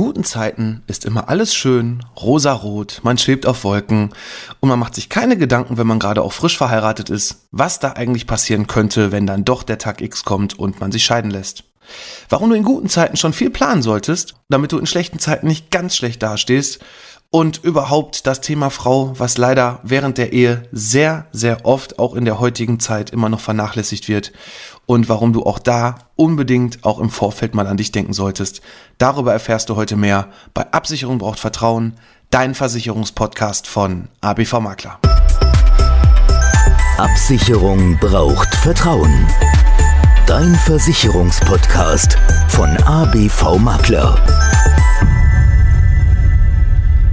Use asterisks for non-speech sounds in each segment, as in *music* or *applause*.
guten Zeiten ist immer alles schön, rosarot, man schwebt auf Wolken und man macht sich keine Gedanken, wenn man gerade auch frisch verheiratet ist, was da eigentlich passieren könnte, wenn dann doch der Tag X kommt und man sich scheiden lässt. Warum du in guten Zeiten schon viel planen solltest, damit du in schlechten Zeiten nicht ganz schlecht dastehst und überhaupt das Thema Frau, was leider während der Ehe sehr, sehr oft auch in der heutigen Zeit immer noch vernachlässigt wird und warum du auch da unbedingt auch im Vorfeld mal an dich denken solltest. Darüber erfährst du heute mehr bei Absicherung braucht Vertrauen, dein Versicherungspodcast von ABV Makler. Absicherung braucht Vertrauen. Dein Versicherungspodcast von ABV Makler.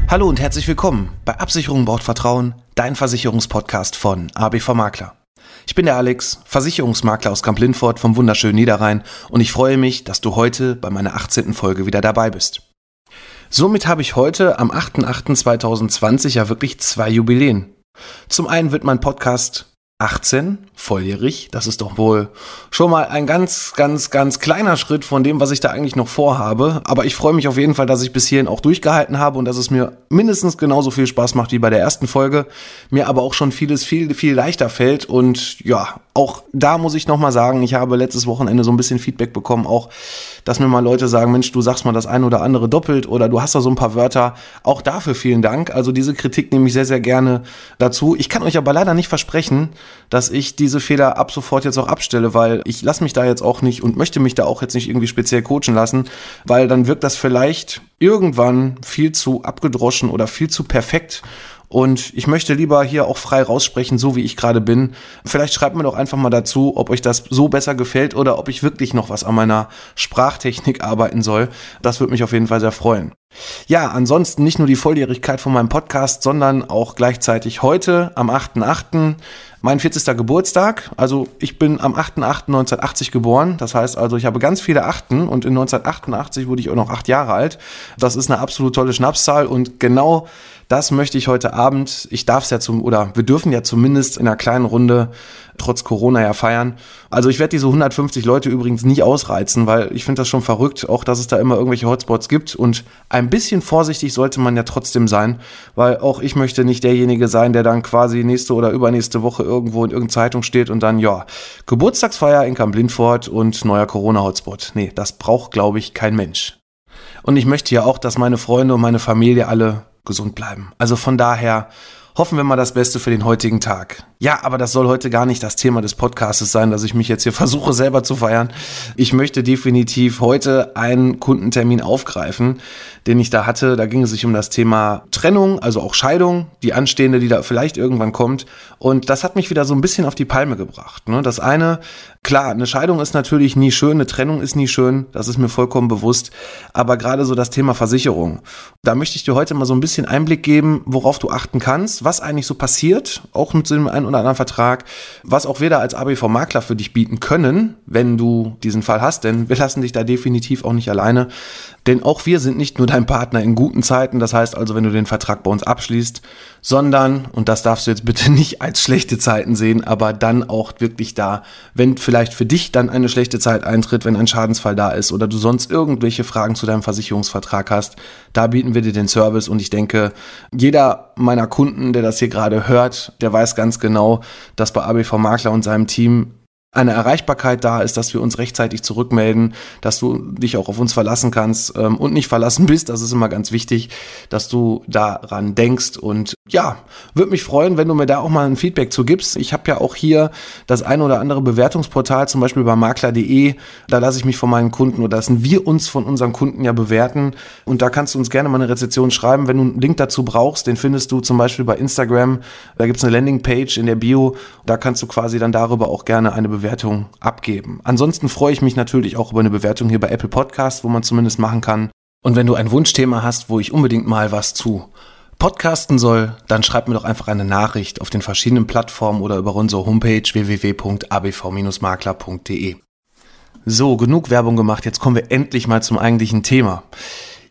Hallo und herzlich willkommen bei Absicherung braucht Vertrauen, dein Versicherungspodcast von ABV Makler. Ich bin der Alex, Versicherungsmakler aus Kamp-Lindfort vom wunderschönen Niederrhein und ich freue mich, dass du heute bei meiner 18. Folge wieder dabei bist. Somit habe ich heute am 8.8.2020 ja wirklich zwei Jubiläen. Zum einen wird mein Podcast 18, volljährig. Das ist doch wohl schon mal ein ganz, ganz, ganz kleiner Schritt von dem, was ich da eigentlich noch vorhabe. Aber ich freue mich auf jeden Fall, dass ich bis hierhin auch durchgehalten habe und dass es mir mindestens genauso viel Spaß macht wie bei der ersten Folge. Mir aber auch schon vieles viel, viel leichter fällt. Und ja, auch da muss ich nochmal sagen, ich habe letztes Wochenende so ein bisschen Feedback bekommen, auch, dass mir mal Leute sagen, Mensch, du sagst mal das eine oder andere doppelt oder du hast da so ein paar Wörter. Auch dafür vielen Dank. Also diese Kritik nehme ich sehr, sehr gerne dazu. Ich kann euch aber leider nicht versprechen, dass ich diese Fehler ab sofort jetzt auch abstelle, weil ich lasse mich da jetzt auch nicht und möchte mich da auch jetzt nicht irgendwie speziell coachen lassen, weil dann wirkt das vielleicht irgendwann viel zu abgedroschen oder viel zu perfekt und ich möchte lieber hier auch frei raussprechen, so wie ich gerade bin. Vielleicht schreibt mir doch einfach mal dazu, ob euch das so besser gefällt oder ob ich wirklich noch was an meiner Sprachtechnik arbeiten soll. Das würde mich auf jeden Fall sehr freuen. Ja, ansonsten nicht nur die Volljährigkeit von meinem Podcast, sondern auch gleichzeitig heute am 8.8. mein 40. Geburtstag. Also ich bin am 8.8.1980 geboren. Das heißt also, ich habe ganz viele Achten und in 1988 wurde ich auch noch acht Jahre alt. Das ist eine absolut tolle Schnapszahl und genau das möchte ich heute Abend, ich darf es ja zum, oder wir dürfen ja zumindest in einer kleinen Runde trotz Corona ja feiern. Also ich werde diese 150 Leute übrigens nicht ausreizen, weil ich finde das schon verrückt, auch dass es da immer irgendwelche Hotspots gibt und ein bisschen vorsichtig sollte man ja trotzdem sein, weil auch ich möchte nicht derjenige sein, der dann quasi nächste oder übernächste Woche irgendwo in irgendeiner Zeitung steht und dann, ja, Geburtstagsfeier in Kamp-Lindfort und neuer Corona-Hotspot. Nee, das braucht, glaube ich, kein Mensch. Und ich möchte ja auch, dass meine Freunde und meine Familie alle gesund bleiben. Also von daher hoffen wir mal das Beste für den heutigen Tag. Ja, aber das soll heute gar nicht das Thema des Podcasts sein, dass ich mich jetzt hier versuche selber zu feiern. Ich möchte definitiv heute einen Kundentermin aufgreifen, den ich da hatte. Da ging es sich um das Thema Trennung, also auch Scheidung, die anstehende, die da vielleicht irgendwann kommt. Und das hat mich wieder so ein bisschen auf die Palme gebracht. Ne? Das eine, klar, eine Scheidung ist natürlich nie schön, eine Trennung ist nie schön, das ist mir vollkommen bewusst. Aber gerade so das Thema Versicherung, da möchte ich dir heute mal so ein bisschen Einblick geben, worauf du achten kannst, was eigentlich so passiert, auch mit dem einen oder anderen Vertrag, was auch wir da als ABV-Makler für dich bieten können, wenn du diesen Fall hast, denn wir lassen dich da definitiv auch nicht alleine. Denn auch wir sind nicht nur dein Partner in guten Zeiten, das heißt also, wenn du den Vertrag bei uns abschließt, sondern, und das darfst du jetzt bitte *laughs* nicht als schlechte Zeiten sehen, aber dann auch wirklich da, wenn vielleicht für dich dann eine schlechte Zeit eintritt, wenn ein Schadensfall da ist oder du sonst irgendwelche Fragen zu deinem Versicherungsvertrag hast, da bieten wir dir den Service und ich denke, jeder meiner Kunden, der das hier gerade hört, der weiß ganz genau, dass bei ABV Makler und seinem Team eine Erreichbarkeit da ist, dass wir uns rechtzeitig zurückmelden, dass du dich auch auf uns verlassen kannst ähm, und nicht verlassen *laughs* bist. Das ist immer ganz wichtig, dass du daran denkst. Und ja, würde mich freuen, wenn du mir da auch mal ein Feedback zu gibst. Ich habe ja auch hier das ein oder andere Bewertungsportal, zum Beispiel bei makler.de. Da lasse ich mich von meinen Kunden oder lassen wir uns von unseren Kunden ja bewerten. Und da kannst du uns gerne mal eine Rezession schreiben. Wenn du einen Link dazu brauchst, den findest du zum Beispiel bei Instagram. Da gibt es eine Landingpage in der Bio. Da kannst du quasi dann darüber auch gerne eine Bewertung Bewertung abgeben. Ansonsten freue ich mich natürlich auch über eine Bewertung hier bei Apple Podcast, wo man zumindest machen kann. Und wenn du ein Wunschthema hast, wo ich unbedingt mal was zu podcasten soll, dann schreib mir doch einfach eine Nachricht auf den verschiedenen Plattformen oder über unsere Homepage www.abv-makler.de. So, genug Werbung gemacht, jetzt kommen wir endlich mal zum eigentlichen Thema.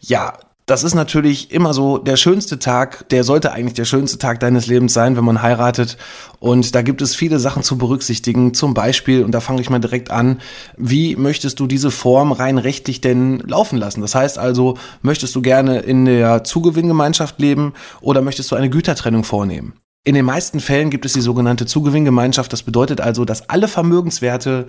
Ja, Das ist natürlich immer so der schönste Tag, der sollte eigentlich der schönste Tag deines Lebens sein, wenn man heiratet. Und da gibt es viele Sachen zu berücksichtigen. Zum Beispiel, und da fange ich mal direkt an, wie möchtest du diese Form rein rechtlich denn laufen lassen? Das heißt also, möchtest du gerne in der Zugewinngemeinschaft leben oder möchtest du eine Gütertrennung vornehmen? In den meisten Fällen gibt es die sogenannte Zugewinngemeinschaft. Das bedeutet also, dass alle Vermögenswerte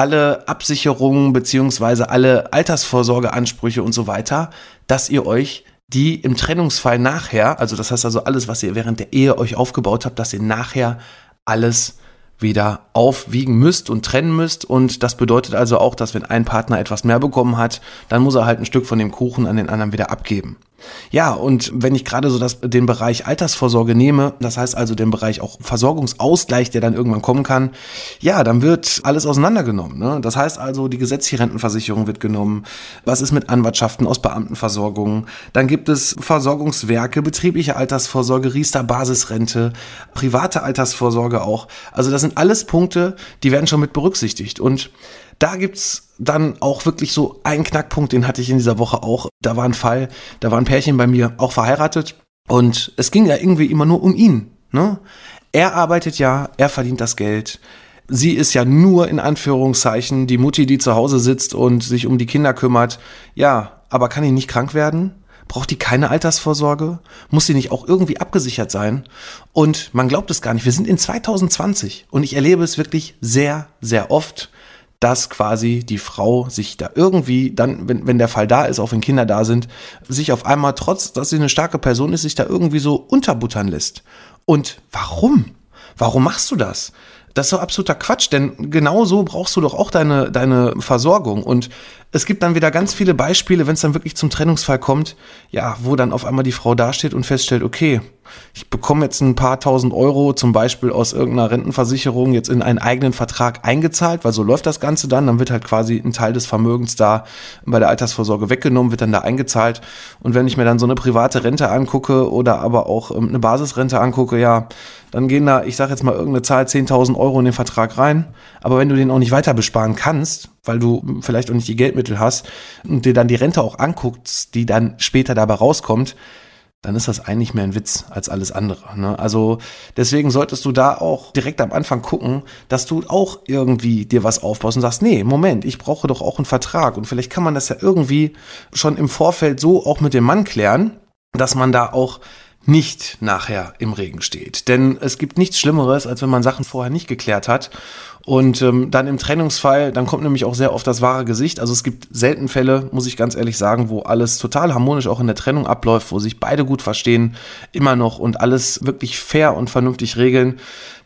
alle Absicherungen beziehungsweise alle Altersvorsorgeansprüche und so weiter, dass ihr euch die im Trennungsfall nachher, also das heißt also alles, was ihr während der Ehe euch aufgebaut habt, dass ihr nachher alles wieder aufwiegen müsst und trennen müsst. Und das bedeutet also auch, dass wenn ein Partner etwas mehr bekommen hat, dann muss er halt ein Stück von dem Kuchen an den anderen wieder abgeben. Ja, und wenn ich gerade so das, den Bereich Altersvorsorge nehme, das heißt also den Bereich auch Versorgungsausgleich, der dann irgendwann kommen kann, ja, dann wird alles auseinandergenommen. Ne? Das heißt also, die gesetzliche Rentenversicherung wird genommen. Was ist mit Anwartschaften aus Beamtenversorgung? Dann gibt es Versorgungswerke, betriebliche Altersvorsorge, Riester-Basisrente, private Altersvorsorge auch. Also das sind alles Punkte, die werden schon mit berücksichtigt. Und da gibt's dann auch wirklich so einen Knackpunkt, den hatte ich in dieser Woche auch. Da war ein Fall, da war ein Pärchen bei mir auch verheiratet und es ging ja irgendwie immer nur um ihn. Ne? Er arbeitet ja, er verdient das Geld. Sie ist ja nur in Anführungszeichen die Mutti, die zu Hause sitzt und sich um die Kinder kümmert. Ja, aber kann die nicht krank werden? Braucht die keine Altersvorsorge? Muss sie nicht auch irgendwie abgesichert sein? Und man glaubt es gar nicht. Wir sind in 2020 und ich erlebe es wirklich sehr, sehr oft, dass quasi die Frau sich da irgendwie dann, wenn, wenn der Fall da ist, auch wenn Kinder da sind, sich auf einmal, trotz dass sie eine starke Person ist, sich da irgendwie so unterbuttern lässt. Und warum? Warum machst du das? Das ist so absoluter Quatsch, denn genau so brauchst du doch auch deine, deine Versorgung. Und es gibt dann wieder ganz viele Beispiele, wenn es dann wirklich zum Trennungsfall kommt, ja, wo dann auf einmal die Frau dasteht und feststellt, okay, ich bekomme jetzt ein paar tausend Euro zum Beispiel aus irgendeiner Rentenversicherung jetzt in einen eigenen Vertrag eingezahlt, weil so läuft das Ganze dann. Dann wird halt quasi ein Teil des Vermögens da bei der Altersvorsorge weggenommen, wird dann da eingezahlt. Und wenn ich mir dann so eine private Rente angucke oder aber auch ähm, eine Basisrente angucke, ja, dann gehen da, ich sage jetzt mal irgendeine Zahl, 10.000 Euro in den Vertrag rein. Aber wenn du den auch nicht weiter besparen kannst, weil du vielleicht auch nicht die Geldmittel hast und dir dann die Rente auch anguckst, die dann später dabei rauskommt, dann ist das eigentlich mehr ein Witz als alles andere. Ne? Also deswegen solltest du da auch direkt am Anfang gucken, dass du auch irgendwie dir was aufbaust und sagst, nee, Moment, ich brauche doch auch einen Vertrag. Und vielleicht kann man das ja irgendwie schon im Vorfeld so auch mit dem Mann klären, dass man da auch nicht nachher im Regen steht. Denn es gibt nichts Schlimmeres, als wenn man Sachen vorher nicht geklärt hat. Und ähm, dann im Trennungsfall, dann kommt nämlich auch sehr oft das wahre Gesicht. Also es gibt selten Fälle, muss ich ganz ehrlich sagen, wo alles total harmonisch auch in der Trennung abläuft, wo sich beide gut verstehen, immer noch und alles wirklich fair und vernünftig regeln.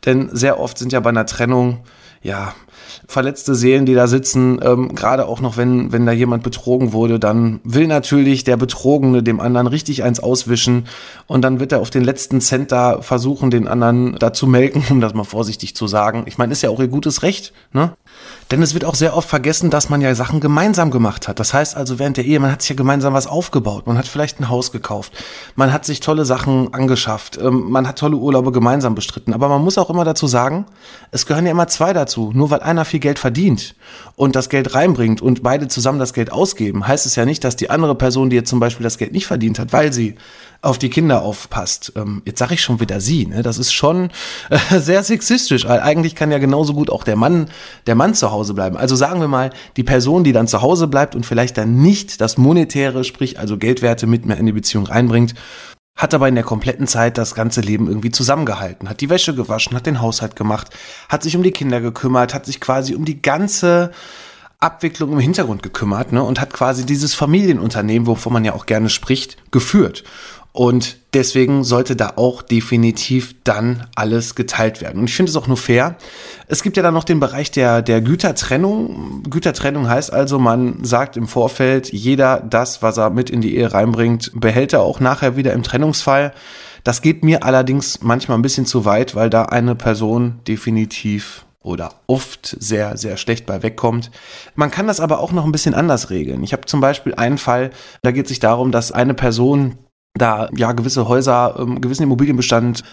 Denn sehr oft sind ja bei einer Trennung, ja, verletzte Seelen, die da sitzen, ähm, gerade auch noch, wenn, wenn da jemand betrogen wurde, dann will natürlich der Betrogene dem anderen richtig eins auswischen und dann wird er auf den letzten Cent da versuchen, den anderen da zu melken, *laughs* um das mal vorsichtig zu sagen. Ich meine, ist ja auch ihr gutes Recht, ne? Denn es wird auch sehr oft vergessen, dass man ja Sachen gemeinsam gemacht hat. Das heißt also, während der Ehe, man hat sich ja gemeinsam was aufgebaut. Man hat vielleicht ein Haus gekauft. Man hat sich tolle Sachen angeschafft. Ähm, man hat tolle Urlaube gemeinsam bestritten. Aber man muss auch immer dazu sagen, es gehören ja immer zwei dazu. Nur weil einer viel Geld verdient und das Geld reinbringt und beide zusammen das Geld ausgeben, heißt es ja nicht, dass die andere Person, die jetzt zum Beispiel das Geld nicht verdient hat, weil sie auf die Kinder aufpasst. Ähm, jetzt sage ich schon wieder sie, ne? Das ist schon äh, *laughs* sehr sexistisch. Eigentlich kann ja genauso gut auch der Mann, der Mann zu Hause bleiben. Also sagen wir mal, die Person, die dann zu Hause bleibt und vielleicht dann nicht das Monetäre, sprich also Geldwerte mit mehr in die Beziehung reinbringt, hat aber in der kompletten Zeit das ganze Leben irgendwie zusammengehalten, hat die Wäsche gewaschen, hat den Haushalt gemacht, hat sich um die Kinder gekümmert, hat sich quasi um die ganze Abwicklung im Hintergrund gekümmert ne, und hat quasi dieses Familienunternehmen, wovon man ja auch gerne spricht, geführt. Und deswegen sollte da auch definitiv dann alles geteilt werden. Und ich finde es auch nur fair. Es gibt ja dann noch den Bereich der, der Gütertrennung. Gütertrennung heißt also, man sagt im Vorfeld, jeder das, was er mit in die Ehe reinbringt, behält er auch nachher wieder im Trennungsfall. Das geht mir allerdings manchmal ein bisschen zu weit, weil da eine Person definitiv oder oft sehr, sehr schlecht bei wegkommt. Man kann das aber auch noch ein bisschen anders regeln. Ich habe zum Beispiel einen Fall, da geht es sich darum, dass eine Person da ja gewisse Häuser, ähm, gewissen Immobilienbestand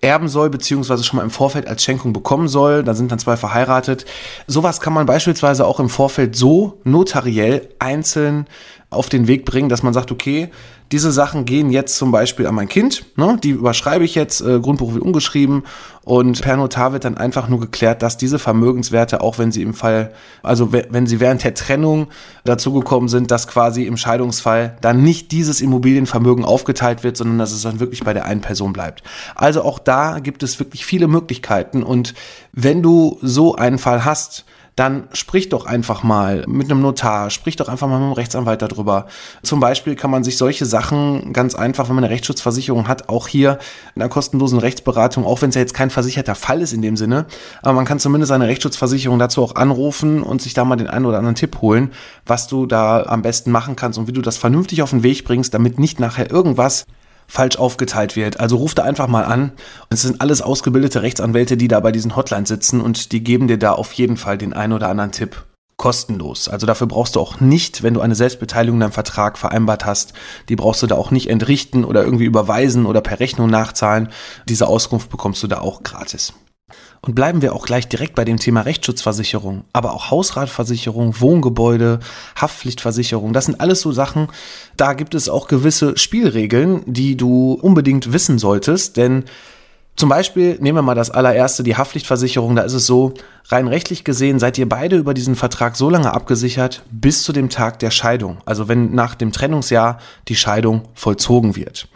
erben soll, beziehungsweise schon mal im Vorfeld als Schenkung bekommen soll. Da sind dann zwei verheiratet. Sowas kann man beispielsweise auch im Vorfeld so notariell einzeln auf den Weg bringen, dass man sagt, okay, diese Sachen gehen jetzt zum Beispiel an mein Kind, ne? die überschreibe ich jetzt, äh, Grundbuch wird umgeschrieben und per Notar wird dann einfach nur geklärt, dass diese Vermögenswerte, auch wenn sie im Fall, also wenn sie während der Trennung dazugekommen sind, dass quasi im Scheidungsfall dann nicht dieses Immobilienvermögen aufgeteilt wird, sondern dass es dann wirklich bei der einen Person bleibt. Also auch da gibt es wirklich viele Möglichkeiten und wenn du so einen Fall hast, dann sprich doch einfach mal mit einem Notar, sprich doch einfach mal mit einem Rechtsanwalt darüber. Zum Beispiel kann man sich solche Sachen ganz einfach, wenn man eine Rechtsschutzversicherung hat, auch hier in einer kostenlosen Rechtsberatung, auch wenn es ja jetzt kein versicherter Fall ist in dem Sinne, aber man kann zumindest eine Rechtsschutzversicherung dazu auch anrufen und sich da mal den einen oder anderen Tipp holen, was du da am besten machen kannst und wie du das vernünftig auf den Weg bringst, damit nicht nachher irgendwas falsch aufgeteilt wird. Also ruf da einfach mal an. Es sind alles ausgebildete Rechtsanwälte, die da bei diesen Hotlines sitzen und die geben dir da auf jeden Fall den einen oder anderen Tipp kostenlos. Also dafür brauchst du auch nicht, wenn du eine Selbstbeteiligung in deinem Vertrag vereinbart hast, die brauchst du da auch nicht entrichten oder irgendwie überweisen oder per Rechnung nachzahlen. Diese Auskunft bekommst du da auch gratis. Und bleiben wir auch gleich direkt bei dem Thema Rechtsschutzversicherung, aber auch Hausratversicherung, Wohngebäude, Haftpflichtversicherung. Das sind alles so Sachen, da gibt es auch gewisse Spielregeln, die du unbedingt wissen solltest, denn zum Beispiel nehmen wir mal das allererste, die Haftpflichtversicherung. Da ist es so, rein rechtlich gesehen seid ihr beide über diesen Vertrag so lange abgesichert bis zu dem Tag der Scheidung. Also wenn nach dem Trennungsjahr die Scheidung vollzogen wird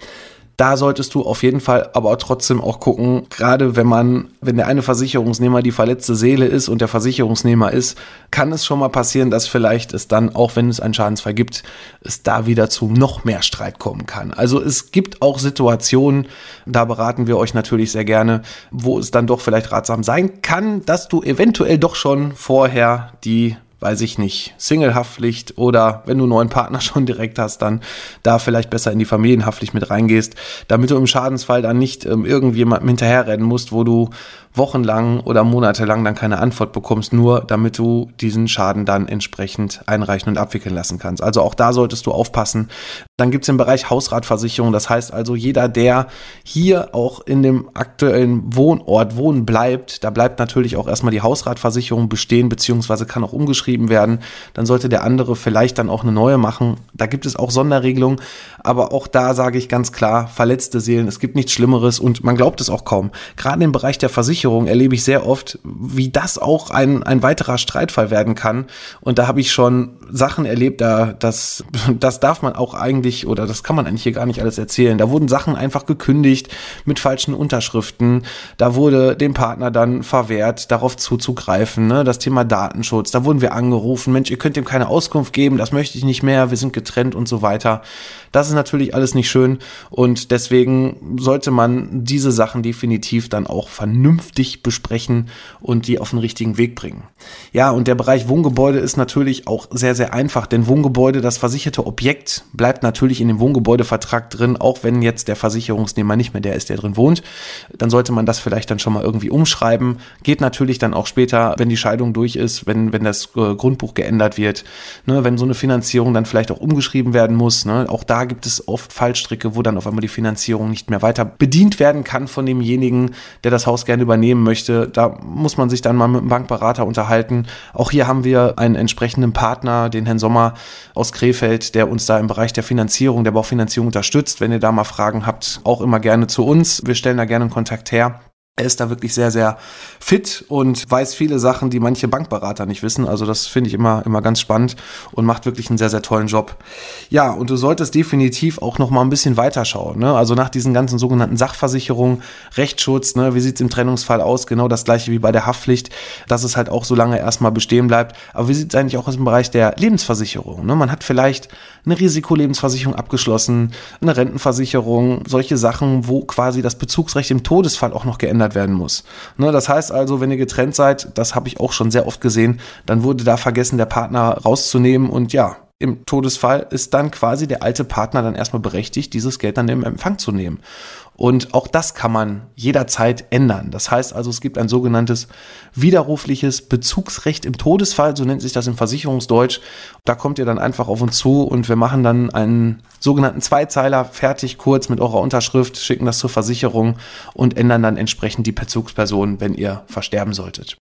da solltest du auf jeden Fall aber trotzdem auch gucken, gerade wenn man, wenn der eine Versicherungsnehmer die verletzte Seele ist und der Versicherungsnehmer ist, kann es schon mal passieren, dass vielleicht es dann, auch wenn es einen Schadensfall gibt, es da wieder zu noch mehr Streit kommen kann. Also es gibt auch Situationen, da beraten wir euch natürlich sehr gerne, wo es dann doch vielleicht ratsam sein kann, dass du eventuell doch schon vorher die weiß ich nicht, Single-Haftpflicht oder wenn du einen neuen Partner *laughs* schon direkt hast, dann da vielleicht besser in die Familienhaftpflicht mit reingehst, damit du im Schadensfall dann nicht ähm, irgendjemandem hinterherrennen musst, wo du wochenlang oder monatelang dann keine Antwort bekommst, nur damit du diesen Schaden dann entsprechend einreichen und abwickeln lassen kannst. Also auch da solltest du aufpassen. Dann gibt es den Bereich Hausratversicherung. Das heißt also, jeder, der hier auch in dem aktuellen Wohnort wohnen bleibt, da bleibt natürlich auch erstmal die Hausratversicherung bestehen, beziehungsweise kann auch umgeschrieben werden. Dann sollte der andere vielleicht dann auch eine neue machen. Da gibt es auch Sonderregelungen. Aber auch da sage ich ganz klar, verletzte Seelen, es gibt nichts Schlimmeres und man glaubt es auch kaum. Gerade im Bereich der Versicherung Versicherung erlebe ich sehr oft, wie das auch ein, ein weiterer Streitfall werden kann. Und da habe ich schon Sachen erlebt, da das, *laughs* das darf man auch eigentlich oder das kann man eigentlich hier gar nicht alles erzählen. Da wurden Sachen einfach gekündigt mit falschen Unterschriften. Da wurde dem Partner dann verwehrt, darauf zuzugreifen. Ne? Das Thema Datenschutz. Da wurden wir angerufen, Mensch, ihr könnt ihm keine Auskunft geben, das möchte ich nicht mehr, wir sind getrennt und so weiter. Das ist natürlich alles nicht schön und deswegen sollte man diese Sachen definitiv dann auch vernünftig besprechen und die auf den richtigen Weg bringen. Ja, und der Bereich Wohngebäude ist natürlich auch sehr, sehr einfach, denn Wohngebäude, das versicherte Objekt, bleibt natürlich in dem Wohngebäudevertrag drin, auch wenn jetzt der Versicherungsnehmer nicht mehr der ist, der drin wohnt. Dann sollte man das vielleicht dann schon mal irgendwie umschreiben. Geht natürlich dann auch später, wenn die Scheidung durch ist, wenn, wenn das äh, Grundbuch geändert wird, ne, wenn so eine Finanzierung dann vielleicht auch umgeschrieben werden muss. Ne, auch da gibt es oft Fallstricke, wo dann auf einmal die Finanzierung nicht mehr weiter bedient werden kann von demjenigen, der das Haus gerne übernehmen möchte. Da muss man sich dann mal mit einem Bankberater unterhalten. Auch hier haben wir einen entsprechenden Partner, den Herrn Sommer aus Krefeld, der uns da im Bereich der Finanzierung, der Baufinanzierung unterstützt. Wenn ihr da mal Fragen habt, auch immer gerne zu uns. Wir stellen da gerne einen Kontakt her. Er ist da wirklich sehr, sehr fit und weiß viele Sachen, die manche Bankberater nicht wissen. Also das finde ich immer, immer ganz spannend und macht wirklich einen sehr, sehr tollen Job. Ja, und du solltest definitiv auch noch mal ein bisschen weiterschauen. Ne? Also nach diesen ganzen sogenannten Sachversicherungen, Rechtsschutz, ne? wie sieht's im Trennungsfall aus? Genau das gleiche wie bei der Haftpflicht, dass es halt auch so lange erstmal bestehen bleibt. Aber wie sieht's eigentlich auch aus dem Bereich der Lebensversicherung? Ne? Man hat vielleicht eine Risikolebensversicherung abgeschlossen, eine Rentenversicherung, solche Sachen, wo quasi das Bezugsrecht im Todesfall auch noch geändert werden muss. Ne, das heißt also, wenn ihr getrennt seid, das habe ich auch schon sehr oft gesehen, dann wurde da vergessen, der Partner rauszunehmen und ja, im Todesfall ist dann quasi der alte Partner dann erstmal berechtigt, dieses Geld dann im Empfang zu nehmen. Und auch das kann man jederzeit ändern. Das heißt also, es gibt ein sogenanntes widerrufliches Bezugsrecht im Todesfall, so nennt sich das im Versicherungsdeutsch. Da kommt ihr dann einfach auf uns zu und wir machen dann einen sogenannten Zweizeiler fertig, kurz mit eurer Unterschrift, schicken das zur Versicherung und ändern dann entsprechend die Bezugsperson, wenn ihr versterben solltet.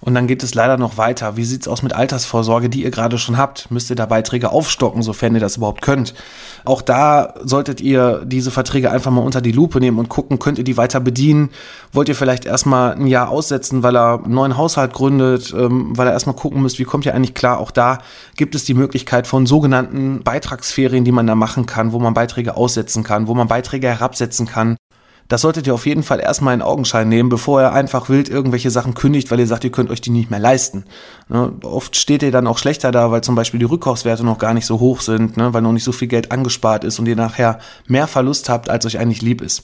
Und dann geht es leider noch weiter. Wie sieht's aus mit Altersvorsorge, die ihr gerade schon habt? Müsst ihr da Beiträge aufstocken, sofern ihr das überhaupt könnt? Auch da solltet ihr diese Verträge einfach mal unter die Lupe nehmen und gucken, könnt ihr die weiter bedienen? Wollt ihr vielleicht erstmal ein Jahr aussetzen, weil er einen neuen Haushalt gründet, ähm, weil er erstmal gucken müsst, wie kommt ihr eigentlich klar? Auch da gibt es die Möglichkeit von sogenannten Beitragsferien, die man da machen kann, wo man Beiträge aussetzen kann, wo man Beiträge herabsetzen kann. Das solltet ihr auf jeden Fall erstmal in Augenschein nehmen, bevor ihr einfach wild irgendwelche Sachen kündigt, weil ihr sagt, ihr könnt euch die nicht mehr leisten. Ne? Oft steht ihr dann auch schlechter da, weil zum Beispiel die Rückkaufswerte noch gar nicht so hoch sind, ne? weil noch nicht so viel Geld angespart ist und ihr nachher mehr Verlust habt, als euch eigentlich lieb ist.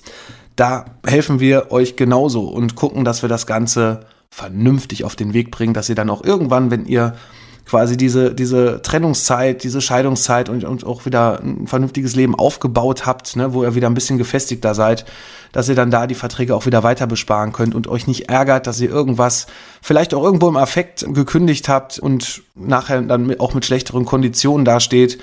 Da helfen wir euch genauso und gucken, dass wir das Ganze vernünftig auf den Weg bringen, dass ihr dann auch irgendwann, wenn ihr quasi diese, diese Trennungszeit, diese Scheidungszeit und, und auch wieder ein vernünftiges Leben aufgebaut habt, ne, wo ihr wieder ein bisschen gefestigter seid, dass ihr dann da die Verträge auch wieder weiter besparen könnt und euch nicht ärgert, dass ihr irgendwas vielleicht auch irgendwo im Affekt gekündigt habt und nachher dann auch mit schlechteren Konditionen dasteht,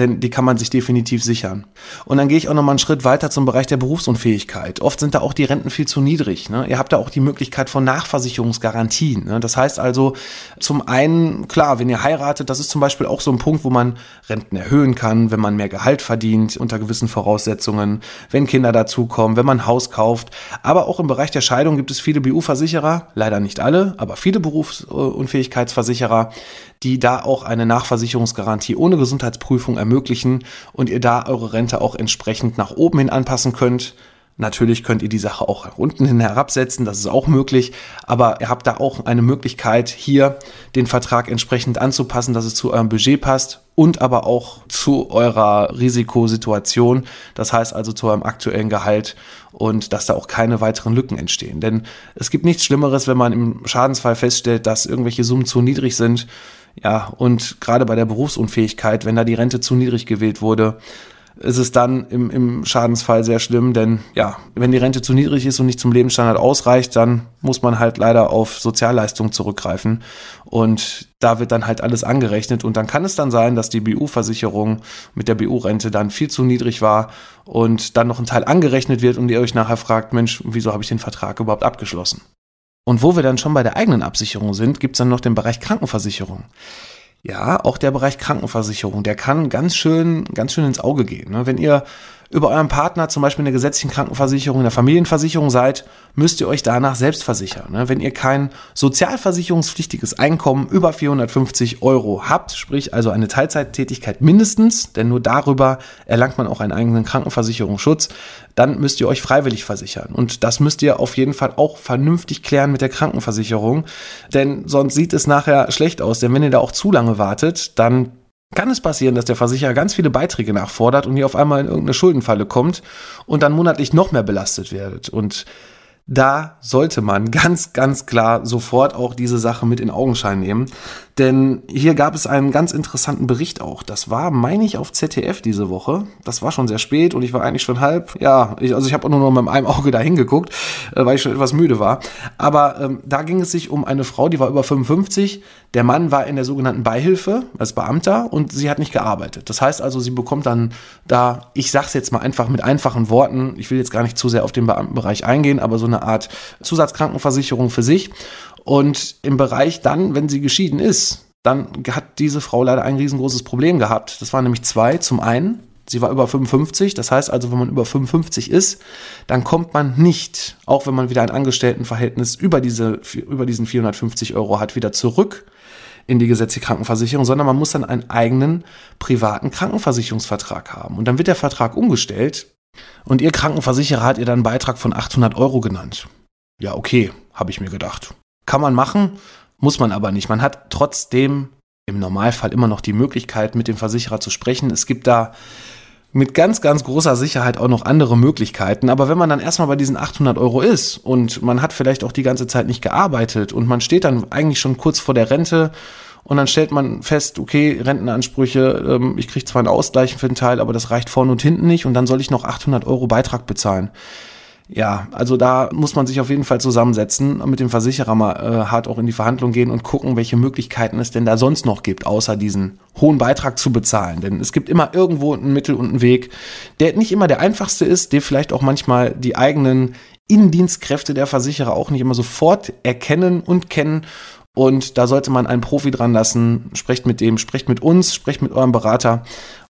denn die kann man sich definitiv sichern. Und dann gehe ich auch noch mal einen Schritt weiter zum Bereich der Berufsunfähigkeit. Oft sind da auch die Renten viel zu niedrig. Ne? Ihr habt da auch die Möglichkeit von Nachversicherungsgarantien. Ne? Das heißt also, zum einen, klar, wenn ihr heiratet, das ist zum Beispiel auch so ein Punkt, wo man Renten erhöhen kann, wenn man mehr Gehalt verdient, unter gewissen Voraussetzungen, wenn Kinder dazukommen, wenn man ein Haus kauft. Aber auch im Bereich der Scheidung gibt es viele BU-Versicherer, leider nicht alle, aber viele Berufsunfähigkeitsversicherer, die da auch eine Nachversicherungsgarantie ohne Gesundheitsprüfung ermöglichen und ihr da eure Rente auch entsprechend nach oben hin anpassen könnt. Natürlich könnt ihr die Sache auch unten hin herabsetzen, das ist auch möglich, aber ihr habt da auch eine Möglichkeit, hier den Vertrag entsprechend anzupassen, dass es zu eurem Budget passt und aber auch zu eurer Risikosituation, das heißt also zu eurem aktuellen Gehalt und dass da auch keine weiteren Lücken entstehen. Denn es gibt nichts Schlimmeres, wenn man im Schadensfall feststellt, dass irgendwelche Summen zu niedrig sind, ja, und gerade bei der Berufsunfähigkeit, wenn da die Rente zu niedrig gewählt wurde, ist es dann im, im Schadensfall sehr schlimm, denn ja, wenn die Rente zu niedrig ist und nicht zum Lebensstandard ausreicht, dann muss man halt leider auf Sozialleistungen zurückgreifen und da wird dann halt alles angerechnet und dann kann es dann sein, dass die BU-Versicherung mit der BU-Rente dann viel zu niedrig war und dann noch ein Teil angerechnet wird und ihr euch nachher fragt, Mensch, wieso habe ich den Vertrag überhaupt abgeschlossen? Und wo wir dann schon bei der eigenen Absicherung sind, gibt's dann noch den Bereich Krankenversicherung. Ja, auch der Bereich Krankenversicherung, der kann ganz schön, ganz schön ins Auge gehen. Ne? Wenn ihr über euren Partner zum Beispiel in der gesetzlichen Krankenversicherung, in der Familienversicherung seid, müsst ihr euch danach selbst versichern. Ne? Wenn ihr kein sozialversicherungspflichtiges Einkommen über 450 Euro habt, sprich also eine Teilzeittätigkeit mindestens, denn nur darüber erlangt man auch einen eigenen Krankenversicherungsschutz, dann müsst ihr euch freiwillig versichern. Und das müsst ihr auf jeden Fall auch vernünftig klären mit der Krankenversicherung, denn sonst sieht es nachher schlecht aus. Denn wenn ihr da auch zu lange wartet, dann kann es passieren, dass der Versicherer ganz viele Beiträge nachfordert und ihr auf einmal in irgendeine Schuldenfalle kommt und dann monatlich noch mehr belastet werdet. Und da sollte man *laughs* ganz, ganz klar sofort auch diese Sache mit in Augenschein nehmen. Denn hier gab es einen ganz interessanten Bericht auch. Das war, meine ich, auf ZDF diese Woche. Das war schon sehr spät und ich war eigentlich schon halb, ja, ich, also ich habe nur noch mit einem Auge *laughs* da hingeguckt, äh, weil ich schon etwas müde war. Aber ähm, da ging es sich um eine Frau, die war über 55. Der Mann war in der sogenannten Beihilfe als Beamter und sie hat nicht gearbeitet. Das heißt also, sie bekommt dann da, ich sag's jetzt mal einfach mit einfachen Worten, ich will jetzt gar nicht zu sehr auf den Beamtenbereich eingehen, aber so eine Art Zusatzkrankenversicherung für sich. Und im Bereich dann, wenn sie geschieden ist, dann hat diese Frau leider ein riesengroßes Problem gehabt. Das waren nämlich zwei. Zum einen, sie war über 55. Das heißt also, wenn man über 55 ist, dann kommt man nicht, auch wenn man wieder ein Angestelltenverhältnis über, diese, über diesen 450 Euro hat, wieder zurück in die gesetzliche Krankenversicherung, sondern man muss dann einen eigenen privaten Krankenversicherungsvertrag haben. Und dann wird der Vertrag umgestellt und ihr Krankenversicherer hat ihr dann einen Beitrag von 800 Euro genannt. Ja, okay, habe ich mir gedacht. Kann man machen, muss man aber nicht. Man hat trotzdem im Normalfall immer noch die Möglichkeit, mit dem Versicherer zu sprechen. Es gibt da mit ganz, ganz großer Sicherheit auch noch andere Möglichkeiten. Aber wenn man dann erstmal bei diesen 800 Euro ist und man hat vielleicht auch die ganze Zeit nicht gearbeitet und man steht dann eigentlich schon kurz vor der Rente und dann stellt man fest, okay, Rentenansprüche, ähm, ich kriege zwar einen Ausgleich für den Teil, aber das reicht vorne und hinten nicht und dann soll ich noch 800 Euro Beitrag bezahlen ja, also da muss man sich auf jeden Fall zusammensetzen und mit dem Versicherer mal äh, hart auch in die Verhandlung gehen und gucken, welche Möglichkeiten es denn da sonst noch gibt, außer diesen hohen Beitrag zu bezahlen. Denn es gibt immer irgendwo ein Mittel und einen Weg, der nicht immer der einfachste ist, der vielleicht auch manchmal die eigenen Indienstkräfte der Versicherer auch nicht immer sofort erkennen und kennen. Und da sollte man einen Profi dran lassen. Sprecht mit dem, sprecht mit uns, sprecht mit eurem Berater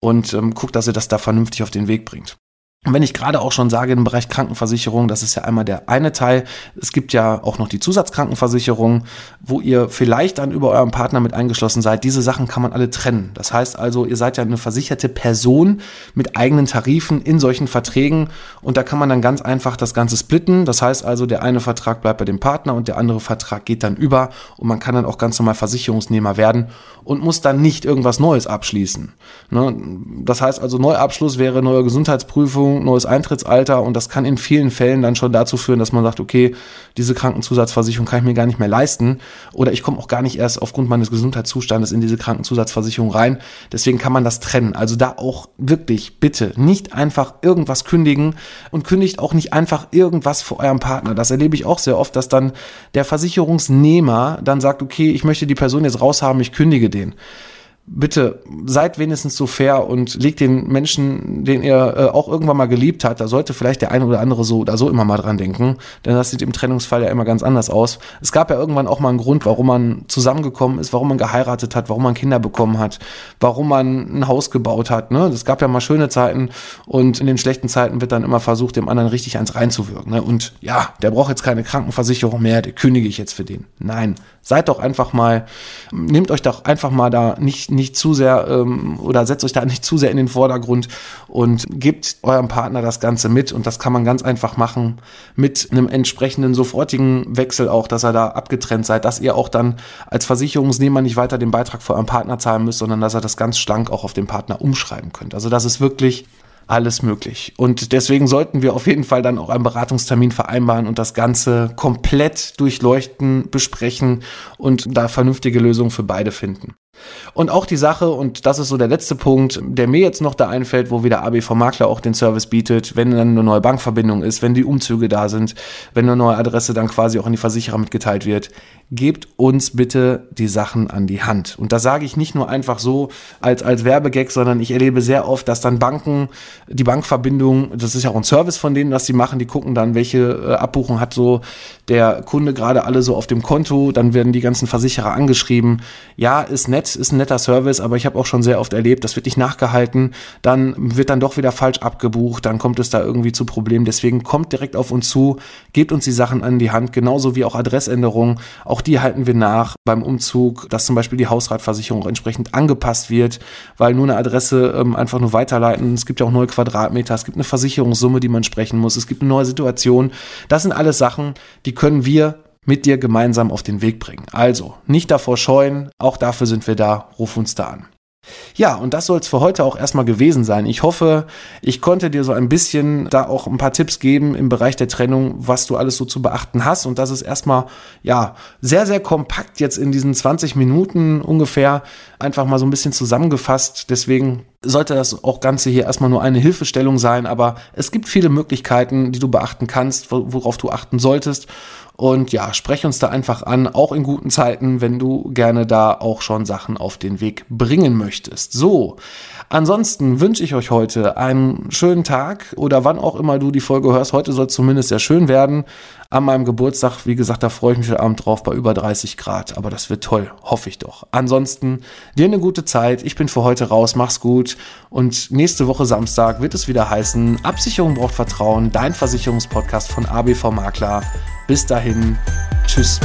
und ähm, guckt, dass ihr das da vernünftig auf den Weg bringt. Und wenn ich gerade auch schon sage, im Bereich Krankenversicherung, das ist ja einmal der eine Teil. Es gibt ja auch noch die Zusatzkrankenversicherung, wo ihr vielleicht dann über euren Partner mit eingeschlossen seid. Diese Sachen kann man alle trennen. Das heißt also, ihr seid ja eine versicherte Person mit eigenen Tarifen in solchen Verträgen und da kann man dann ganz einfach das Ganze splitten. Das heißt also, der eine Vertrag bleibt bei dem Partner und der andere Vertrag geht dann über und man kann dann auch ganz normal Versicherungsnehmer werden und muss dann nicht irgendwas Neues abschließen. Ne? Das heißt also, Neuabschluss wäre neue Gesundheitsprüfung, neues Eintrittsalter und das kann in vielen Fällen dann schon dazu führen, dass man sagt, okay, diese Krankenzusatzversicherung kann ich mir gar nicht mehr leisten oder ich komme auch gar nicht erst aufgrund meines Gesundheitszustandes in diese Krankenzusatzversicherung rein. Deswegen kann man das trennen. Also da auch wirklich bitte nicht einfach irgendwas kündigen und kündigt auch nicht einfach irgendwas für euren Partner. Das erlebe ich auch sehr oft, dass dann der Versicherungsnehmer dann sagt, okay, ich möchte die Person jetzt raushaben, ich kündige den bitte seid wenigstens so fair und legt den Menschen, den ihr äh, auch irgendwann mal geliebt hat, da sollte vielleicht der eine oder andere so oder so immer mal dran denken, denn das sieht im Trennungsfall ja immer ganz anders aus. Es gab ja irgendwann auch mal einen Grund, warum man zusammengekommen ist, warum man geheiratet hat, warum man Kinder bekommen hat, warum man ein Haus gebaut hat. Ne? Es gab ja mal schöne Zeiten und in den schlechten Zeiten wird dann immer versucht, dem anderen richtig eins reinzuwirken. Ne? Und ja, der braucht jetzt keine Krankenversicherung mehr, der kündige ich jetzt für den. Nein, seid doch einfach mal, nehmt euch doch einfach mal da nicht nicht zu sehr ähm, oder setzt euch da nicht zu sehr in den Vordergrund und gebt eurem Partner das Ganze mit. Und das kann man ganz einfach machen mit einem entsprechenden sofortigen Wechsel auch, dass er da abgetrennt seid, dass ihr auch dann als Versicherungsnehmer nicht weiter den Beitrag für euren Partner zahlen müsst, sondern dass er das ganz schlank auch auf den Partner umschreiben könnt. Also das ist wirklich alles möglich. Und deswegen sollten wir auf jeden Fall dann auch einen Beratungstermin vereinbaren und das Ganze komplett durchleuchten, besprechen und da vernünftige Lösungen für beide finden. Und auch die Sache, und das ist so der letzte Punkt, der mir jetzt noch da einfällt, wo wieder ABV Makler auch den Service bietet, wenn dann eine neue Bankverbindung ist, wenn die Umzüge da sind, wenn eine neue Adresse dann quasi auch an die Versicherer mitgeteilt wird, gebt uns bitte die Sachen an die Hand. Und das sage ich nicht nur einfach so als, als Werbegag, sondern ich erlebe sehr oft, dass dann Banken, die Bankverbindung, das ist ja auch ein Service von denen, was sie machen, die gucken dann, welche äh, Abbuchung hat so der Kunde gerade alle so auf dem Konto, dann werden die ganzen Versicherer angeschrieben. Ja, ist nett, ist ein netter Service, aber ich habe auch schon sehr oft erlebt, das wird nicht nachgehalten, dann wird dann doch wieder falsch abgebucht, dann kommt es da irgendwie zu Problemen. Deswegen kommt direkt auf uns zu, gebt uns die Sachen an die Hand, genauso wie auch Adressänderungen. Auch die halten wir nach beim Umzug, dass zum Beispiel die Hausratversicherung entsprechend angepasst wird, weil nur eine Adresse ähm, einfach nur weiterleiten. Es gibt ja auch neue Quadratmeter, es gibt eine Versicherungssumme, die man sprechen muss, es gibt eine neue Situation. Das sind alles Sachen, die können wir mit dir gemeinsam auf den Weg bringen. Also, nicht davor scheuen, auch dafür sind wir da, ruf uns da an. Ja, und das soll es für heute auch erstmal gewesen sein. Ich hoffe, ich konnte dir so ein bisschen da auch ein paar Tipps geben im Bereich der Trennung, was du alles so zu beachten hast. Und das ist erstmal, ja, sehr, sehr kompakt jetzt in diesen 20 Minuten ungefähr einfach mal so ein bisschen zusammengefasst. Deswegen sollte das auch Ganze hier erstmal nur eine Hilfestellung sein. Aber es gibt viele Möglichkeiten, die du beachten kannst, worauf du achten solltest. Und ja, sprech uns da einfach an, auch in guten Zeiten, wenn du gerne da auch schon Sachen auf den Weg bringen möchtest. So, ansonsten wünsche ich euch heute einen schönen Tag oder wann auch immer du die Folge hörst. Heute soll es zumindest sehr schön werden. An meinem Geburtstag, wie gesagt, da freue ich mich heute Abend drauf bei über 30 Grad. Aber das wird toll, hoffe ich doch. Ansonsten dir eine gute Zeit. Ich bin für heute raus. Mach's gut. Und nächste Woche Samstag wird es wieder heißen, Absicherung braucht Vertrauen, dein Versicherungspodcast von ABV Makler. Bis dahin, tschüss.